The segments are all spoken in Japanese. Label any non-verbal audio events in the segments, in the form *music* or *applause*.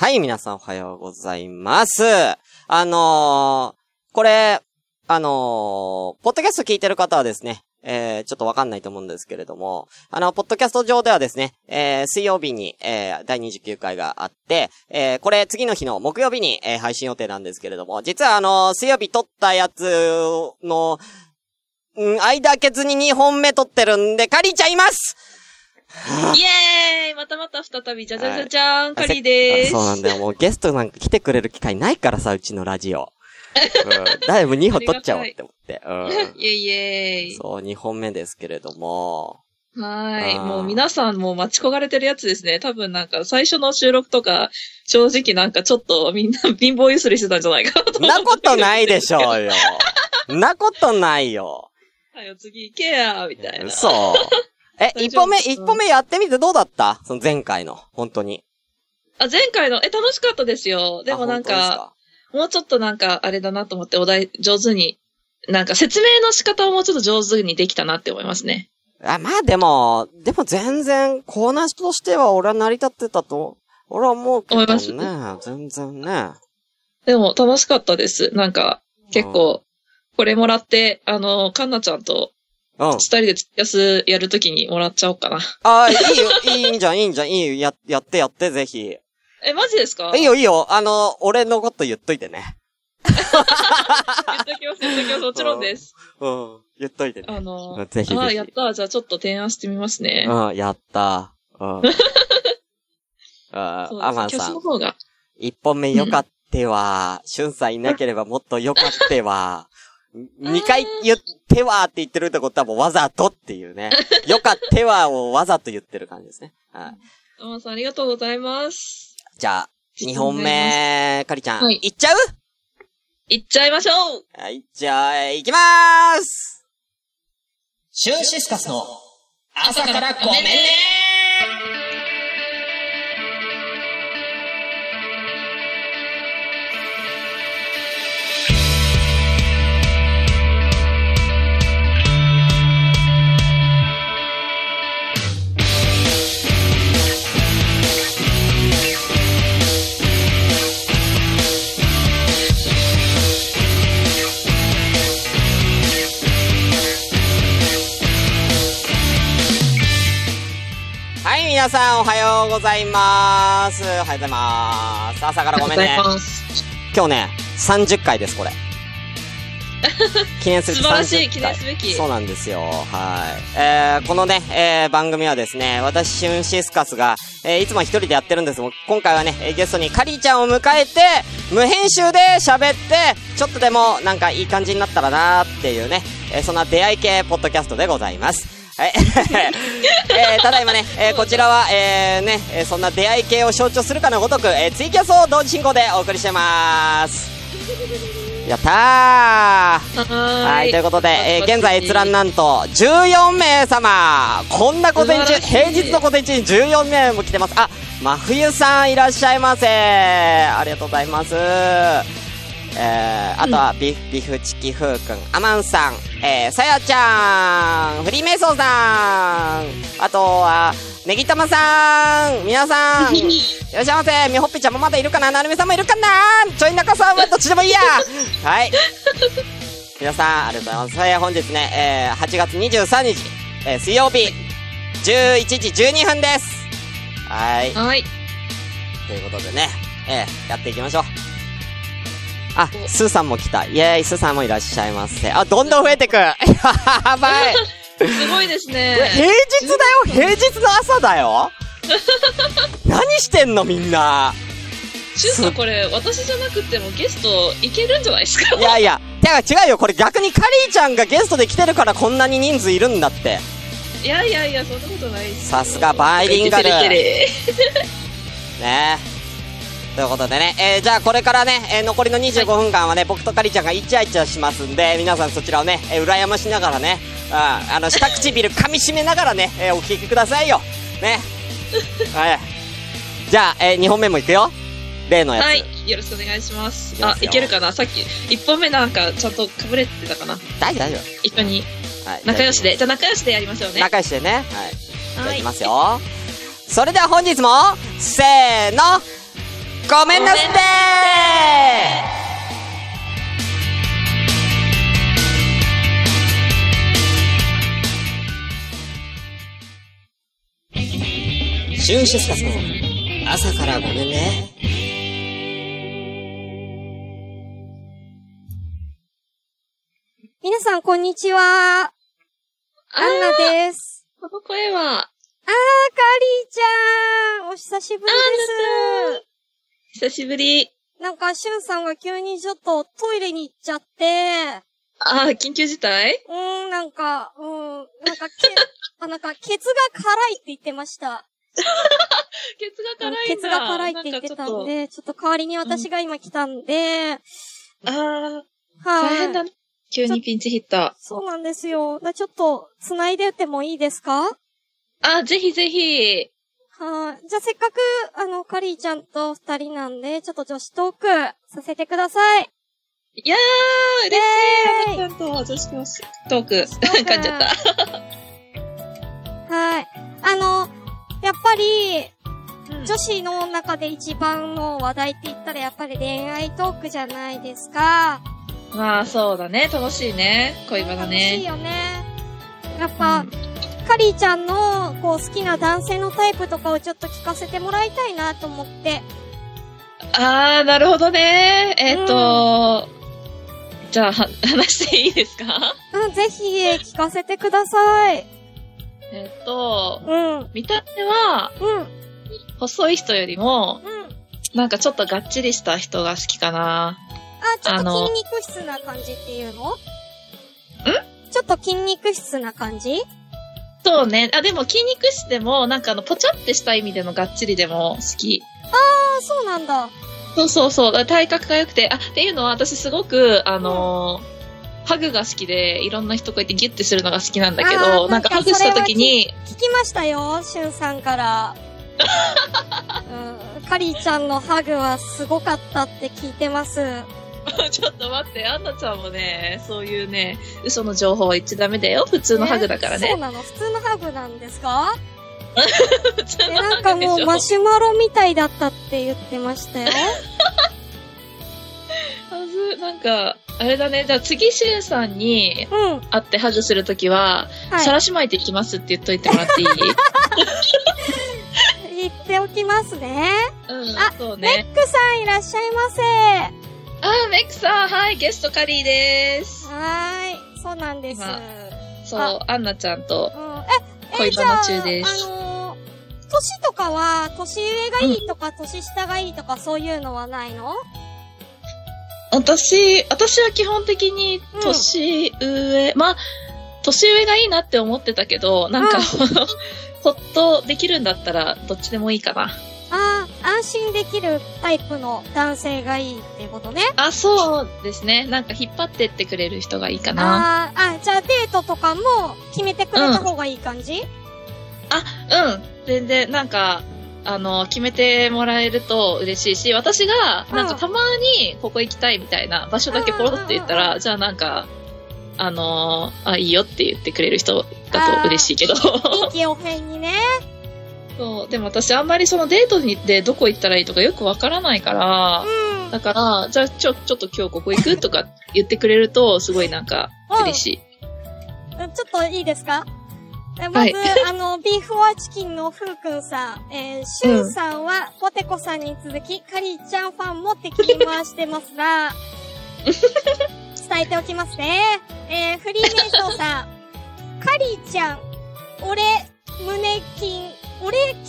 はい、皆さんおはようございます。あのー、これ、あのー、ポッドキャスト聞いてる方はですね、えー、ちょっとわかんないと思うんですけれども、あの、ポッドキャスト上ではですね、えー、水曜日に、えー、第29回があって、えー、これ次の日の木曜日に、えー、配信予定なんですけれども、実はあのー水曜日撮ったやつの、うん、間開けずに2本目撮ってるんで、カリーちゃいます *laughs* イエーイまたまた再び、じゃじゃじゃじゃーん、カリーでーす。そうなんだよ。もうゲストなんか来てくれる機会ないからさ、うちのラジオ。うん。だいぶ2本撮っちゃおうって思って。*laughs* イエイイエうん。ーイ。そう、2本目ですけれども。はーい。もう皆さんもう待ち焦がれてるやつですね。多分なんか最初の収録とか、正直なんかちょっとみんな *laughs* 貧乏ゆすりしてたんじゃないかなとなことないでしょうよ。んなことないよ。う。はよ、次行けや、みたいな。そう。え、一本目、一本目やってみてどうだった？その前回の。本当に。あ、前回の、え、楽しかったですよ。でもなんあ本当ですか、もうちょっとなんか、あれだなと思って、お題、上手に、なんか説明の仕方をもうちょっと上手にできたなって思いますね。あ、まあでも、でも全然、コーナーとしては俺は成り立ってたと、俺は思うけど思いね。全然ね。でも楽しかったです。なんか、結構、これもらって、あの、かんなちゃんとうん。二人でツイキャスやるときにもらっちゃおうかな。ああ、いいよ、いいんじゃん、いいんじゃん、いいよ、や、やってやって、ぜひ。いえ、マジですか？いよ、いいよ、あの、俺のこと言っといてね。言っときます、言っときます。もちろんです。うん、言っといてね。あの、ぜひぜひあ、やった。じゃあちょっと提案してみますね。うん、やった。うん。*laughs* あそうアマンキャさん、スの方が。一本目よかっては、しゅんさんいなければもっとよかっては、二回言ってはって言ってるってことはもうわざとっていうね。*laughs* よかってはをわざと言ってる感じですね。はい。さんありがとうございます。じゃあ、二本目、かりちゃん、はいいっちゃう？いっちゃいましょうはい、じゃあ、行きまーすシュンシスカスの朝からごめんね皆さんおはようございます。おはようございます。朝からごめんね。今日ね、30回です、これ。*laughs* 記念すべき素晴らしい30回記念すべきそうなんですよ。はい。えー、このね、えー、番組はですね、私、シュンシスカスが、えー、いつも一人でやってるんですが、今回はね、えーゲストにカリーちゃんを迎えて、無編集で喋って、ちょっとでもなんかいい感じになったらなーっていうね、えー、そんな出会い系ポッドキャストでございます。はい。*laughs* えー、ただいまね、えー、こちらは、えー、ね、えー、そんな出会い系を象徴するかのごとく、えー、ツイキャスを同時進行でお送りしてます。やったーははい、ということで、えー現在閲覧なんと14名様こんな午前中、平日の午前中に14名も来てます。あ、真冬さんいらっしゃいませありがとうございます。えー、あとは、ビフ、ビフチキフーくん、アマンさん、えー、さやちゃん、フリーメイソーさん、あとは、ネギタマさん、皆さん、*laughs* いらっしゃいませ。みほっぴちゃんもまだいるかな？なるみさんもいるかな？ちょい中さんはどっちでもいいや *laughs* はい。皆さん、ありがとうございます。えー本日ね、えー、8月23日、えー水曜日、11時12分です。はい。はい。ということでね、えー、やっていきましょう。あ、スーさんも来た。イェーイ、スーさんもいらっしゃいませ。あ、どんどん増えてく。*laughs* やばい。すごいですこれ平ね。日だよ？平日の朝だよ？*laughs* 何してんのみんな。シュンさんこれ、私じゃなくてもゲストいけるんじゃないですか？いやいや、てか違うよ。これ逆にカリーちゃんがゲストで来てるからこんなに人数いるんだって。いやいやいや、そんなことない。さすがバイリンガルねということでね、えー、じゃあこれからね、えー残りの25分間はね、僕とカリちゃんがイチャイチャしますんで、皆さんそちらをね、えー羨ましながらね、うん、あの、下唇 *laughs* 噛み締めながらね、えーお聞きくださいよ。ね。*laughs* はい。じゃあ、え2本目もいくよ。例のやつ。はい。よろしくお願いします。ます、よいけるかな？さっき、一本目なんかちゃんとかぶれてたかな？大丈夫、大丈一緒に。夫。はい。仲良しで。じゃあ仲良しでやりましょうね。仲良しでね。はい。じゃあはいいきますよ。それでは本日も、せーの、ごめんなすってシュンシスカスの朝からごめんね。皆さん、こんにちは。アンナです。この声は、あー、カリーちゃんお久しぶりです。久しぶり。なんか、シュンさんが急にちょっとトイレに行っちゃって、あー、緊急事態？うーん、なんか、うーん、なんか、け、*laughs* あ、なんか、ケツが辛いって言ってました。ケツが辛いんだ。ケツが辛いって言ってたんで、ちょっと代わりに私が今来たんで、なん。あー、はい。大変だね。急にピンチヒッター。そうなんですよ。だちょっと、繋いでってもいいですか？あ、ぜひぜひ。はい。じゃあせっかく、あの、カリーちゃんと二人なんで、ちょっと女子トークさせてください。いやー、嬉しい。イェーイちゃんと女子のトーク、トーク噛んじゃった。*laughs* はい。あの、やっぱり、女女子の中で一番の話題って言ったらやっぱり恋愛トークじゃないですか。まあ、そうだね。楽しいね。恋バナ楽しいね。よね。やっぱ、カリーちゃんの、こう、好きな男性のタイプとかをちょっと聞かせてもらいたいなと思って。あー、なるほどね。えっ、と、じゃあ、は話していいですか？うん、ぜひ、聞かせてください。えっ、と、うん、うん、見た目は、うん。細い人よりも、なんかちょっとがっちりした人が好きかな。あ、ちょっと筋肉質な感じっていうの？ん？ちょっと筋肉質な感じ？そうね。あ、でも筋肉質でも、なんかあの、ぽちゃってした意味でのがっちりでも好き。あ、そうなんだ。そうそうそう。体格が良くて、あ、っていうのは私すごく、あのーハグが好きで、いろんな人こうやってギュッてするのが好きなんだけあど、ーなんかなんかハグした時に、聞きましたよ、しゅんさんから。*laughs* うん、カリーちゃんのハグはすごかったって聞いてます。*laughs* ちょっと待って、アンナちゃんもね、そういうね、嘘の情報は言っちゃダメだよ。普通のハグだからね。えそうなの？普通のハグなんですか？*laughs* 普通え、のなんかハグでしょ。もうマシュマロみたいだったって言ってましたよ。はず、なんか、あれだね。じゃあ次、しゅんさんにうん。会ってハグするときは、はいさらし巻いていきますって言っといてもらっていい？*laughs* 言っておきますね。うん、あそうメね。ックさんいらっしゃいませ。あー、メックさん、はい、ゲストカリーです。はーい。そうなんです。今そうあ、アンナちゃんと恋バナ中です。じゃあ、あのー年とかは、年上がいいとか、年下がいいとか、そういうのはないの？私、私は基本的に年上、まあ、年上がいいなって思ってたけど、なんか、うん *laughs* ほっとできるんだったら、どっちでもいいかな。ああ、安心できるタイプの男性がいいっていうことね。あ、そうですね。なんか引っ張ってってくれる人がいいかな。あーあ、じゃあデートとかも決めてくれた方がいい感じ、うん。全然、なんか、あの、決めてもらえると嬉しいし、私が、なんかうんたまにここ行きたいみたいな場所だけポロって言ったうんうんら、じゃあなんか、あのあ、いいよって言ってくれる人だと嬉しいけど。臨機応変にね。そう。でも私あんまりそのデートに行ってどこ行ったらいいとかよくわからないから、うん。だから、じゃあちょ、ちょっと今日ここ行くとか言ってくれると、すごいなんかうん嬉しい。ちょっといいですか？えまず、はい *laughs* あの、ビーフォアチキンのふうくんさん、えー、シュンさんは、ポテコさんに続き、カリーちゃんファンも敵に回してますが、伝えておきますね。えー、フリーメイソーさん、*laughs* カリーちゃん、俺、胸筋、俺、胸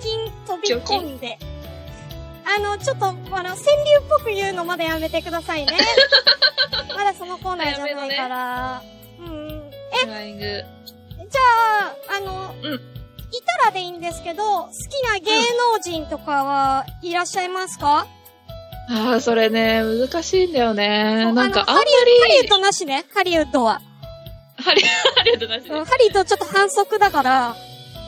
筋飛び込んで。あの、ちょっと、あの、川柳っぽく言うのまだやめてくださいね。*laughs* まだそのコーナーじゃないから。うん。フライング。じゃあ、あの、うんいたらでいいんですけど、好きな芸能人とかはいらっしゃいますか、ああ、それね、難しいんだよね。なんかあんまあのハリウッり、ドなしねハリウッドは。ハリ、ハリウッドなしで。うんハリウッドちょっと反則だから、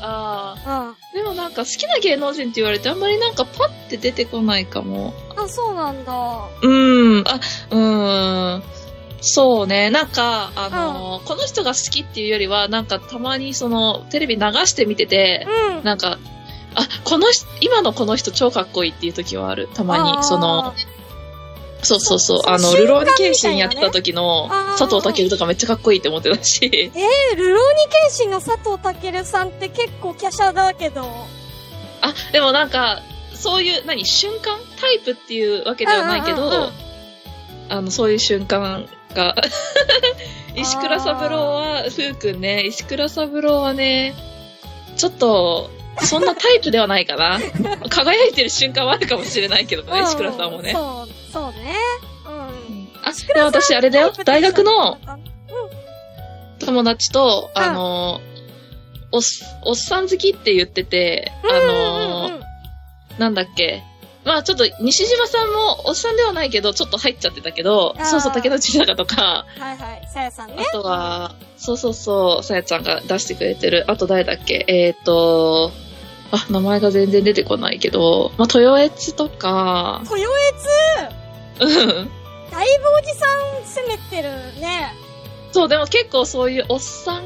ああ。うん。でもなんか好きな芸能人って言われてあんまりなんかパッて出てこないかも。あ、そうなんだ。うーん、あ、うーん。そうね。なんか、あのーこの人が好きっていうよりは、なんかたまにその、テレビ流して見てて、うん。なんか、あ、この人、今のこの人超かっこいいっていう時はある。たまに、その、そうそうそう、あの、ルローニケンシンやってた時の佐藤健とかめっちゃかっこいいって思ってたし。えー、ルローニケンシンの佐藤健さんって結構華奢だけど。あ、でもなんか、そういう、何、瞬間タイプっていうわけではないけど、あの、そういう瞬間が。*laughs* 石倉三郎は、ふうくんね、石倉三郎はね、ちょっと、そんなタイプではないかな。*laughs* 輝いてる瞬間はあるかもしれないけどね、石倉さんもね。そう、そうね。うん。あ、でも私あれだよ、大学のうん。友達と、うんあの、おっ、おっさん好きって言ってて、あの、なんだっけ。まあちょっと、西島さんもおっさんではないけど、ちょっと入っちゃってたけどそうそう、竹野内坂とか、はいはい、さやさんねあ。とは、そうそうそう、さやちゃんが出してくれてる。あと誰だっけえっ、ー、と、あ、名前が全然出てこないけど、まあ、豊越とか、豊うん。悦、だいぶおじさん攻めてるね。そう、でも結構そういうおっさん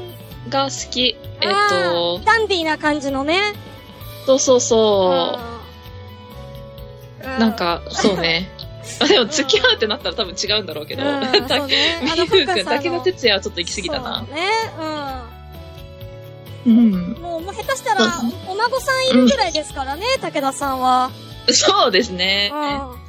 が好き。えっ、あとー、ダンディーな感じのね。そうそうそう。うんなん、か、そうね。*laughs* あでも付き合うってなったら多分違うんだろうけど。うん、そうね。みあの、哲也はちょっと行き過ぎたな。そうね。うん。うん。もう、もう下手したら、お孫さんいるぐらいですからね、武田さんは。そうですね。うん。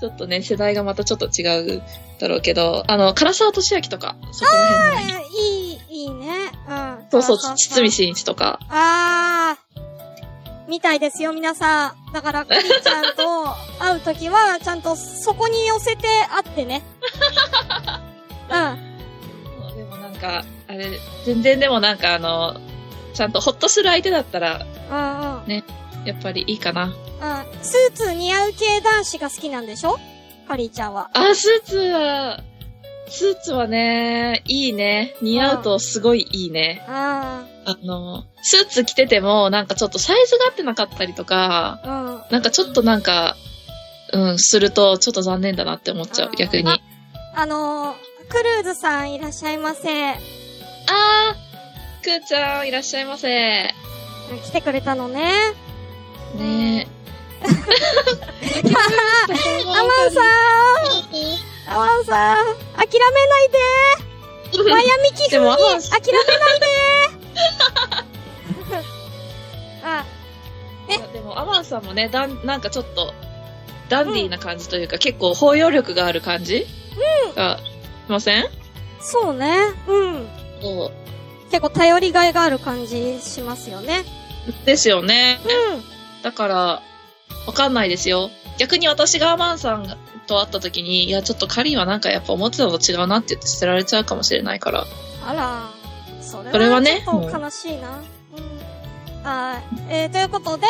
ちょっとね、世代がまたちょっと違うだろうけど、あの、唐沢俊明とか、そこら辺のいい、いいね。うん。そうそう、堤真一とか。あー。みたいですよ、皆さん。だから、クリちゃんと会うときは、ちゃんとそこに寄せて会ってね。*laughs* うん。でもなんか、あれ、全然でもなんかあの、ちゃんとホッとする相手だったら、うんうん。やっぱりいいかな。うん。スーツ似合う系男子が好きなんでしょ？カリーちゃんは。あ、スーツは、スーツはね、いいね。似合うとすごいいいね。ああの、スーツ着てても、なんかちょっとサイズが合ってなかったりとか、あ。うん。なんかちょっとなんか、うん、すると、ちょっと残念だなって思っちゃう逆に。ああのー、クルーズさんいらっしゃいませ。あー、くーちゃん、いらっしゃいませ。ね来てくれたのね。え。アマンさん *laughs* アマンさん諦めないでマヤミキで風に諦めないであ、でも、アマンさんもね、だん、なんかちょっと、ダンディーな感じというか、結構包容力がある感じ？うん。が、しません？そうね。うん。そ結構頼りがいがある感じしますよね。う。ですよね。うん。だから、わかんないですよ。逆に私がアマンさんと会った時に、いや、ちょっとカリンはなんかやっぱ思ってたのと違うなって言って捨てられちゃうかもしれないから。あら、それははねちょっと悲しいな。うん。はい。えー、ということで、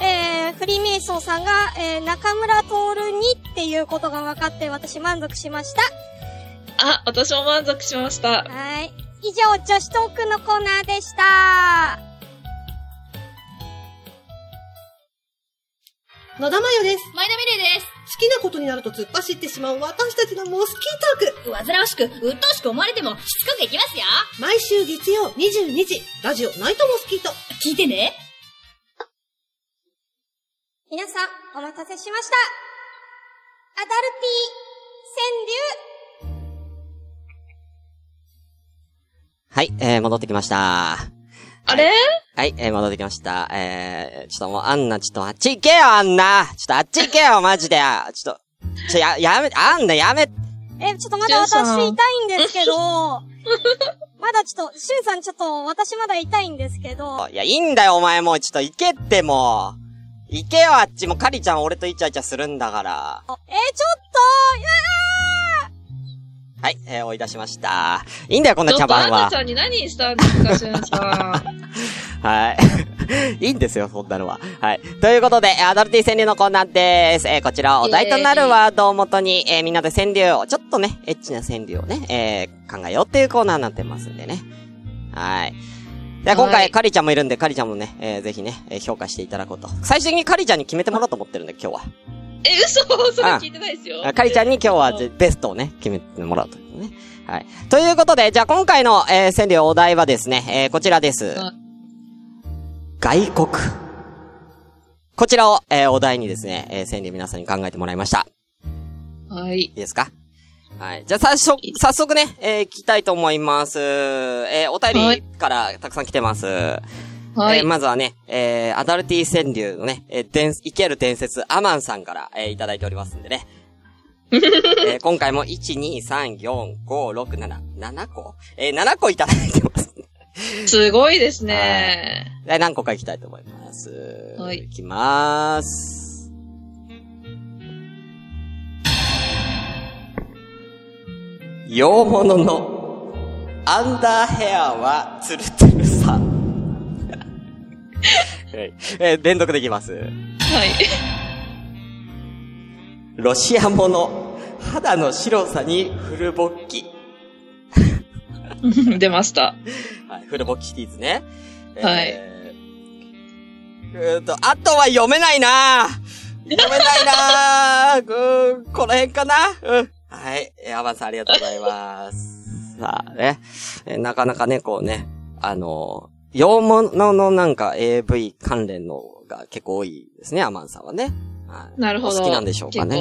えー、フリーメイソーさんが、えー、中村徹にっていうことが分かって私満足しました。あ、私も満足しました。はい。以上、女子トークのコーナーでした。野田真代です。前田美玲です。好きなことになると突っ走ってしまう私たちのモスキートーク。煩わしく、鬱陶しく思われても、しつこくいきますよ。毎週月曜22時、ラジオナイトモスキート。聞いてね。皆さん、お待たせしました。アダルティ川柳。はい、えー、戻ってきました。あれ？はい、えー、戻ってきました。えー、ちょっともう、あんな、ちょっとあっち行けよ、あんなちょっとあっち行けよ、マジで。ちょっと、ちょ、や、やめ、あんな、やめ、え、ちょっとまだ私痛いんですけど、まだちょっと、シュンさんちょっと私まだ痛いんですけど、*laughs* いや、いいんだよ、お前もう、ちょっと行けってもう。行けよ、あっちも、カリちゃん俺とイチャイチャするんだから。え、ちょっと、いやはい、えー、追い出しました。いいんだよ、こんなちょっとアンナ茶番はち。ゃんに何したんですか、しゅんさん。はい。*laughs* いいんですよ、そんなのは。はい。ということで、アダルティ川柳のコーナーです。えー、こちらお題となるワードをもとに、えー、みんなで川柳を、ちょっとね、エッチな川柳をね、えー、考えようっていうコーナーになってますんでね。はい。で、今回、はいカリちゃんもいるんで、カリちゃんもね、えー、ぜひね、えー評価していただこうと。最終的にカリちゃんに決めてもらおうと思ってるんで、今日は。え、嘘それ聞いてないですよ。あカリちゃんに今日はぜベストをね、決めてもらうというね。はい。ということで、じゃあ今回の、えー、川柳お題はですね、えー、こちらです。はい外国。こちらを、えーお題にですね、えー川柳皆さんに考えてもらいました。はい。いいですか？はい。じゃあ、早速、早速ね、えー、聞きたいと思います。えーお便りからたくさん来てます。はい。えーまずはね、えーアダルティ川柳のね、えー、伝、生ける伝説、アマンさんから、えーいただいておりますんでね。*laughs* えー今回も、1、2、3、4、5、6、7、7個えー、7個いただいてます。すごいですね。で何個か行きたいと思います。はいいきまーす。洋物のアンダーヘアはツルツルえー連続できます。はい。ロシアもの肌の白さにフルボッキ。*laughs* 出ました。はい、フルボッキシティーズね。はいえーうーんと、あとは読めないな読めないな *laughs* うーん、この辺かなうん。はい。えーアバンさんありがとうございます。さあね。えーなかなかね、こうね、あのー、洋物のなんか AV 関連のが結構多いですね、アマンさんはね。はいなるほど。お好きなんでしょうかね。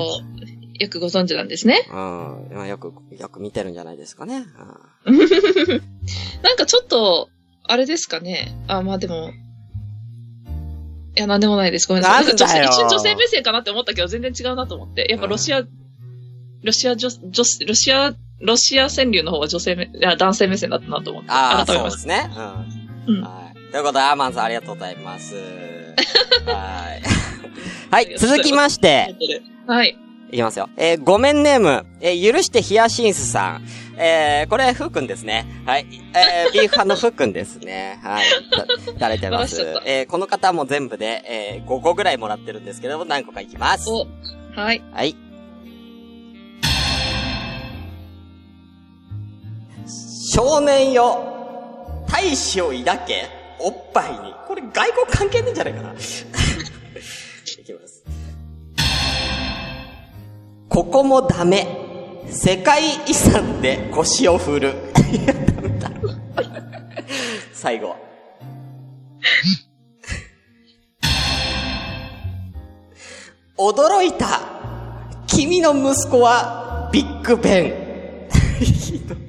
よくご存知なんですね。うん。まあよく、よく見てるんじゃないですかね。*laughs* なんかちょっと、あれですかね。あ、まあでも。いや、なんでもないです。ごめんなさい。なんだよ女性、一瞬女性目線かなって思ったけど、全然違うなと思って。やっぱロシア、ロシア女、女、ロシア、ロシア川柳の方は女性目、いや、男性目線だったなと思って。ああ、そうですね。うん。うんはい。ということで、アーマンさんありがとうございます。*laughs* はい。はい、続きまして、た。はい。いきますよ。えーごめんネーム、えー許してヒヤシンスさん。えー、これ、ふうくんですね。はい。えー、ビーフ派のふうくんですね。はい。いただいてます？えー、この方も全部で、えー、5個ぐらいもらってるんですけども、何個かいきます。お、はい。はい。少年よ、大志を抱け、おっぱいに。これ外国関係ねえんじゃないかな。いきます。ここもダメ。世界遺産で腰を振る。い *laughs* や、ダメだ。最後。驚いた。君の息子はビッグベン。ひどい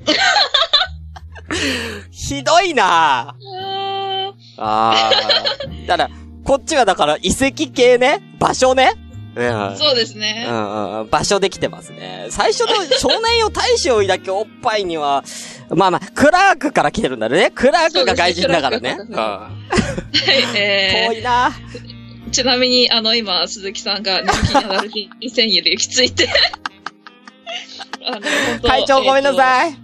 ひどいなああー。*laughs* だから、こっちはだから遺跡系ね場所ねうん。ーそうですね。うんうんうん。場所できてますね。最初の少年よ大使を抱けおっぱいには、まあまあ、クラークから来てるんだね。クラークが外人だからね。そうん。はい、え遠いなー、ちなみに、あの、今、鈴木さんが人気にアダルティ1000円で行き着いて、*laughs* 会長ごめんなえさい。ご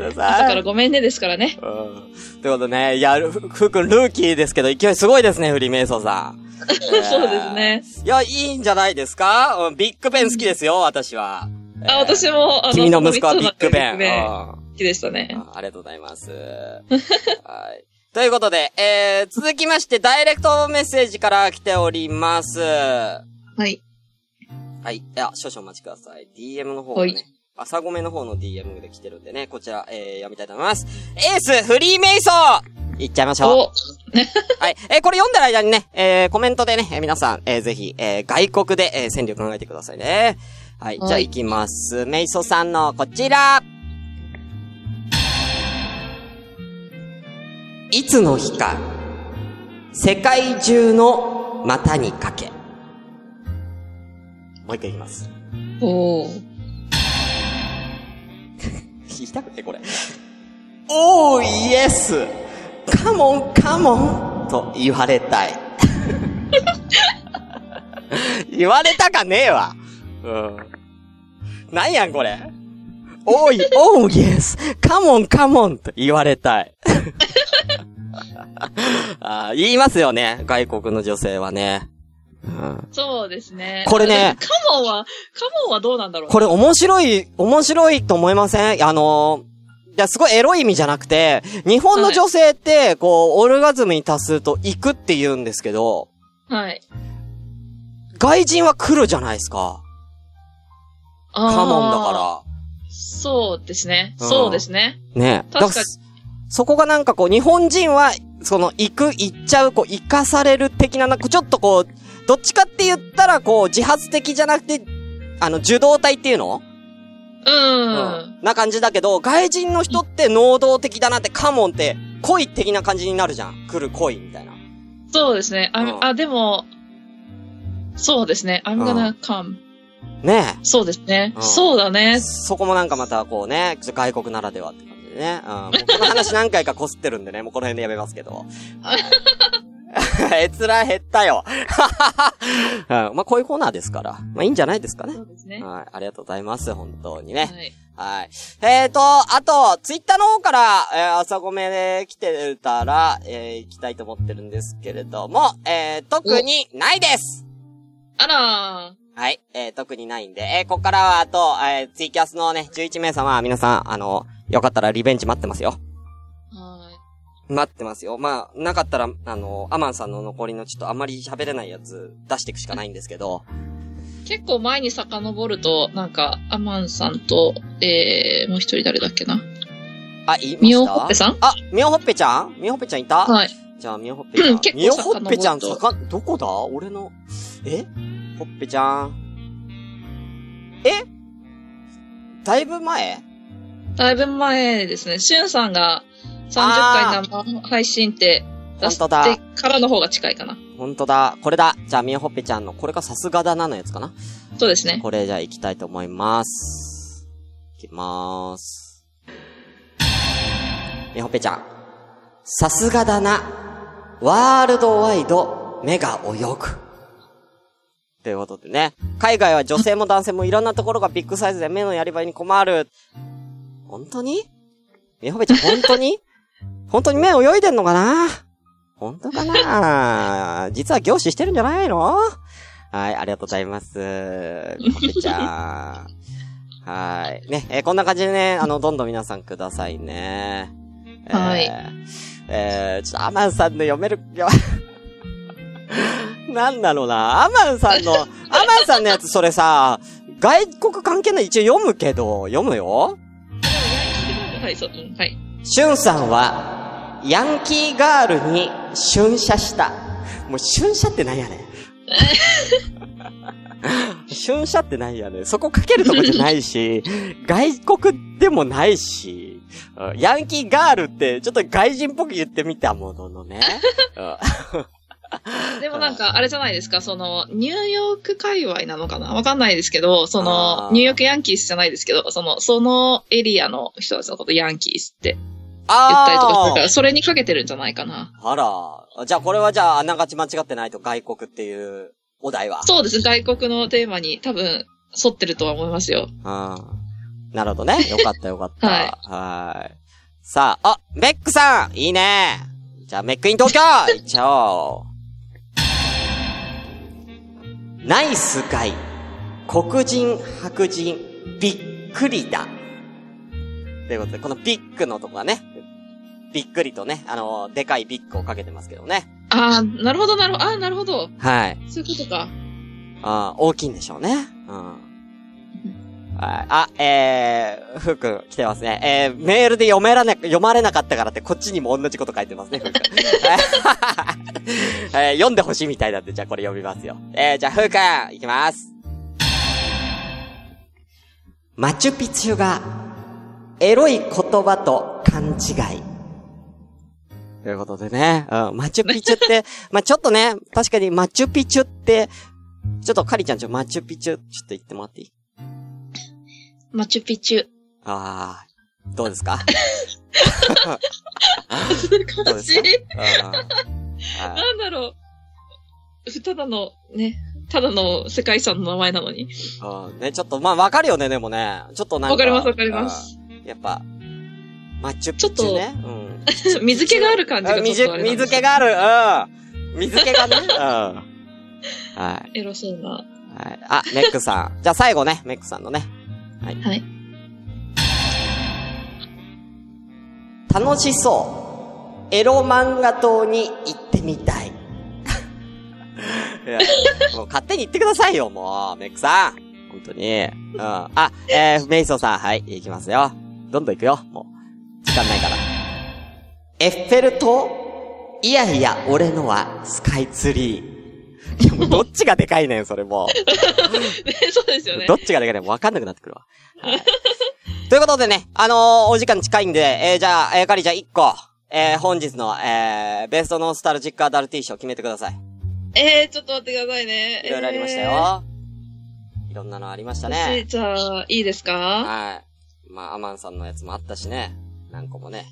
めんなさい。からごめんねですからね。うん。ということでね、いや、ふ、ふくんルーキーですけど、勢いすごいですね、フリーメイソーさん。*laughs* そうですね。いや、いいんじゃないですか？うんビッグベン好きですよ、私は。あ、私も、あの、君の息子はビッグベン。ビッグベンうん好きでしたね。あありがとうございます。はい。ということで、えー、続きまして、ダイレクトメッセージから来ております。ははい。い。いや、少々お待ちください。DM の方がはいね、朝ごめの方の DM で来てるんでね、こちら、えー、読みたいと思います。エース、フリーメイソーいっちゃいましょう。お、*laughs* はい。えーこれ読んでる間にね、えー、コメントでね、えー皆さん、えー、ぜひ、えー、外国で、えー、川柳考えてくださいね。はい。はいじゃあ行きます。メイソさんのこちら。いつの日か、世界中の股にかけ。もう一回いきます。おー聞きたくて、これ。おー、イエスカモン、カモンと言われたい。*laughs* 言われたかねえわ。うん。なんやん、これ。おい、おー、イエスカモン、カモンと言われたい。*laughs* あ言いますよね、外国の女性はね。うんそうですね。これねカモンは、カモンはどうなんだろう？これ面白い、面白いと思いません？あのー、いや、すごいエロい意味じゃなくて、日本の女性って、こう、オルガズムに達すると行くって言うんですけど、はい。外人は来るじゃないですか。カモンだかそうですね。うんそうですね。ら。ね確からそこがなんかこう、日本人は、その、行く、行っちゃう、こう、行かされる的な、なんかちょっとこう、どっちかって言ったら、こう、自発的じゃなくて、あの、受動体っていうの？うん。な感じだけど、外人の人って能動的だなって、カモンって、恋的な感じになるじゃん。来る恋みたいな。そうですね。あ、うんあでも、そうですね。I'm う gonna come. ねそうですね。うんそうだえ。ね。そこもなんかまたこうね、外国ならではって感ね。うん。もうこの話何回かこすってるんでね、もうこの辺でやめますけど。*laughs* 閲覧減ったよ。う *laughs* ん、まあ、こういうコーナーですから。まあ、いいんじゃないですかねそ。うですね。ははい。ありがとうございます。本当にね。い。はい。えーと、あと、ツイッターの方から、えー、朝ごめで来てたら、えー、行きたいと思ってるんですけれども、えー、特にないですあらはい。えー、特にないんで、えー、ここからは、あと、えー、ツイキャスのね、11名様、皆さん、あの、よかったらリベンジ待ってますよ。ー。は待ってますよ。まあ、なかったら、あの、アマンさんの残りのちょっとあんまり喋れないやつ出していくしかないんですけど、い。結構前に遡ると、なんか、アマンさんと、えー、もう一人誰だっけな。あ、いみおほっぺさん？あ、みおほっぺちゃん？みおほっぺちゃんいた？はい。じゃあ、みおほっぺちゃん。みおほっぺちゃん、さか、どこだ？俺の、え？ほっぺちゃん。え？だいぶ前？だいぶ前ですね。しゅんさんが30回生配信って出してからの方が近いかな。ほんとだ。これだ。じゃあ、みおほっぺちゃんの、これがさすがだなのやつかなそうですね。これじゃあ行きたいと思います。行きまーす。みほっぺちゃん。さすがだな。ワールドワイド、目が泳ぐ。ということでね。海外は女性も男性もいろんなところがビッグサイズで目のやり場に困る。本当に？みほぺちゃん本当に？*laughs* 本当に目泳いでんのかな？本当かな？*laughs* 実は凝視してるんじゃないの？はい、ありがとうございます。みほぺちゃん。はい。ね、えーこんな感じでね、あの、どんどん皆さんくださいね。えーはい。えー、ちょっとアマンさんの読める、い *laughs* やなんだろうな。アマンさんの、アマンさんのやつそれさ、外国関係ない一応読むけど、読むよ。はい、そう、うん、はい。シュンさんは、ヤンキーガールに春射した。もう春射って何やねん。*laughs* 春射って何やねん。そこかけるとこじゃないし、外国でもないし、うんヤンキーガールってちょっと外人っぽく言ってみたもののね。*laughs* う *laughs* んでもなんか、あれじゃないですか、その、ニューヨーク界隈なのかな？わかんないですけど、そあの、ーニューヨークヤンキースじゃないですけど、その、そのエリアの人たちのことヤンキースって言ったりとかするから、あそれにかけてるんじゃないかな。あ。あら。じゃあこれはじゃああながち間違ってないと外国っていうお題は？そうです。外国のテーマに多分、沿ってるとは思いますよ。うん。なるほどね。よかったよかった。*laughs* はいはい。さあ、あ、メックさんいいねじゃあ、メックイン東京行っちゃおう。*laughs* ナイスガイ。黒人、白人、びっくりだ。ということで、このビッグのとこはね、びっくりとね、あの、でかいビッグをかけてますけどね。ああ、なるほど、なるほど。ああ、なるほど。はい。そういうことか。あー大きいんでしょうね。うん。はい。あ、えー、ふうくん来てますね。えー、メールで読めらな、読まれなかったからってこっちにも同じこと書いてますね、ふうくん。*laughs* *laughs* えー、読んでほしいみたいなんで、じゃあこれ読みますよ。えー、じゃあふうくん、いきます。マチュピチュが、エロい言葉と勘違い。ということでね、うん、マチュピチュって、*laughs* まあ、ちょっとね、確かにマチュピチュって、ちょっとカリちゃんちょ、マチュピチュ、ちょっと言ってもらっていい？マチュピチュ。あー、どうですか？*laughs* どう難しいなんだろう。ただの、ね、ただの世界遺産の名前なのに。ーうんね、ちょっと、まあ、わかるよね、でもね。ちょっとなんか。わかりますわかりますうん。やっぱ、マチュピチュね。うん。水気がある感じがちょっ水と水気がある。うん。水気がね。*laughs* うん。はい。エロそうな。はい。あ、メックさん。じゃあ最後ね、メックさんのね。はい。楽しそう。エロ漫画島に行ってみたい。*laughs* いや、もう勝手に言ってくださいよ、もう、メックさん。本当に。うん。あ、えー、メイソーさん、はい、行きますよ。どんどん行くよ、もう。時間ないから。エッフェル塔いやいや、俺のはスカイツリー。いやもうどっちがでかいねん、それもね *laughs* そうですよう。ねど。っちがでかいねん、わかんなくなってくるわ。はい。ということでね、あのーお時間近いんで、えー、じゃあ、えー、かりちゃん1個、えー、本日の、えー、ベストノスタルジックアダルティー賞決めてください。えー、ちょっと待ってくださいね。いろいろありましたよ。いろんなのありましたえー。ね私、。じゃあ、いいですか？はい。まあ、アマンさんのやつもあったしね。何個もね。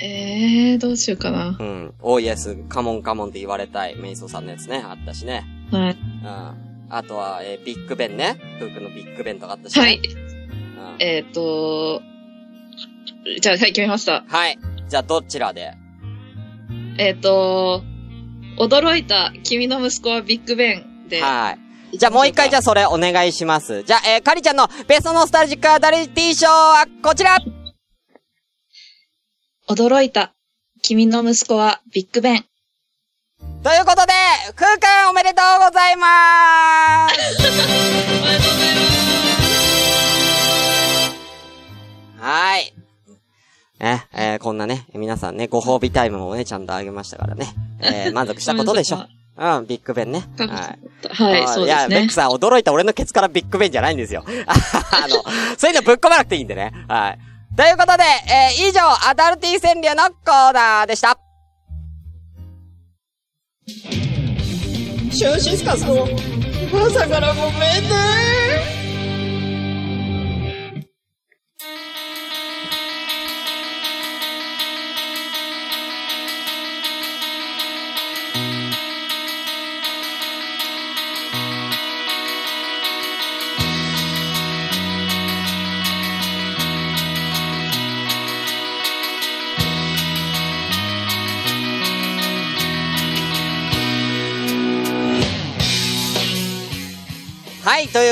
えー、どうしようかな。うん。オーイエス、カモンカモンって言われたい、メイソーさんのやつね、あったしね。はい。うん。あとは、えービッグベンね。フークのビッグベンとかあったしね。はい。うん。えっ、ー、と、じゃあ、はい、決めました。はい。じゃあ、どちらで？えっ、ー、と、驚いた君の息子はビッグベンで。はい。じゃあもう一回じゃあそれお願いします。じゃあ、えー、カリちゃんのベストノスタルジックアダルティー賞はこちら驚いた君の息子はビッグベン。ということで、ふうくんおめでとうございまーすおめでとうございはい。ね、えー、こんなね、皆さんね、ご褒美タイムもね、ちゃんとあげましたからね。えー、*laughs* 満足したことでしょ？うん、ビッグベンね。はい。はい、そういや、ですねベック。さん驚いた俺のケツからビッグベンじゃないんですよ。*laughs* あの、そういうのぶっ込まなくていいんでね。はい。ということで、えー、以上、アダルティ川柳のコーナーでした。シュスカスの朝からごめんね。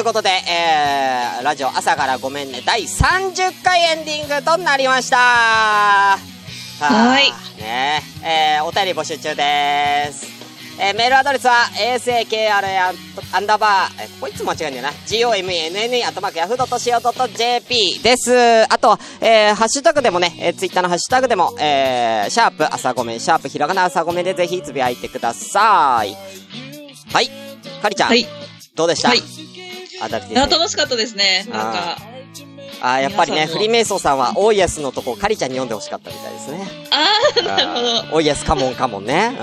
い、ということで、えー、ラジオ朝からごめんね、第30回エンディングとなりましたははいねえー、お便り募集中です。えー、メールアドレスは、asakr アンダーバー、えー、ここいつも間違えんだよな。gomenne アットマークヤフー .co.jp です。あと、えー、ハッシュタグでもね、えー、ツイッターのハッシュタグでも、えー、シャープ朝ごめん、シャープひらがな朝ごめんでぜひつぶやいてください。はい。かりちゃん。はい。どうでした？はい。アダルティいや、ー楽しかったですね。なんか、あーやっぱりね、フリーメイソーさんは、オーイエスのとこ、カリちゃんに読んでほしかったみたいですね。あー、なるほど。オーイエスカモンカモンね。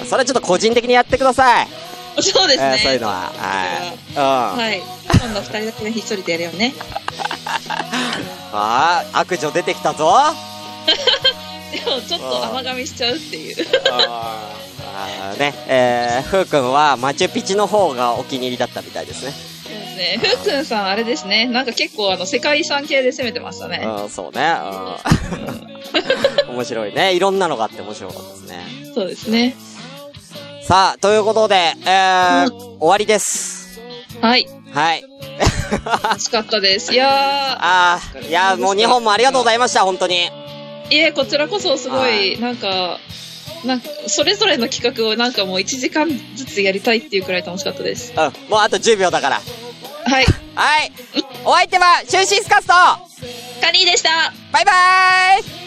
うん。それちょっと個人的にやってください。そうですね。えーそういうのは。はい。うん。はい。今度二人だけでひっそりとやるよね。*laughs* あー、悪女出てきたぞ。*laughs* でも、ちょっと甘噛みしちゃうっていう。あーね、えー、ふうくんはマチュピチュの方がお気に入りだったみたいですね。ですね。ふうくんさん、あれですね。なんか結構、あの、世界遺産系で攻めてましたね。うん、そうね。うん。面白いね。いろんなのがあって面白かったですね。そうですね。さあ、ということで、えー、終わりです。はい。はい。楽しかったです。いやああ、いや、もう2本もありがとうございました、本当に。ー、いえ、こちらこそすごい、なんか、なんか、それぞれの企画をなんかもう1時間ずつやりたいっていうくらい楽しかったです。うん、もうあと10秒だから。はい。はい。お相手は、シュシスカスト、カニーでした。バイバーイ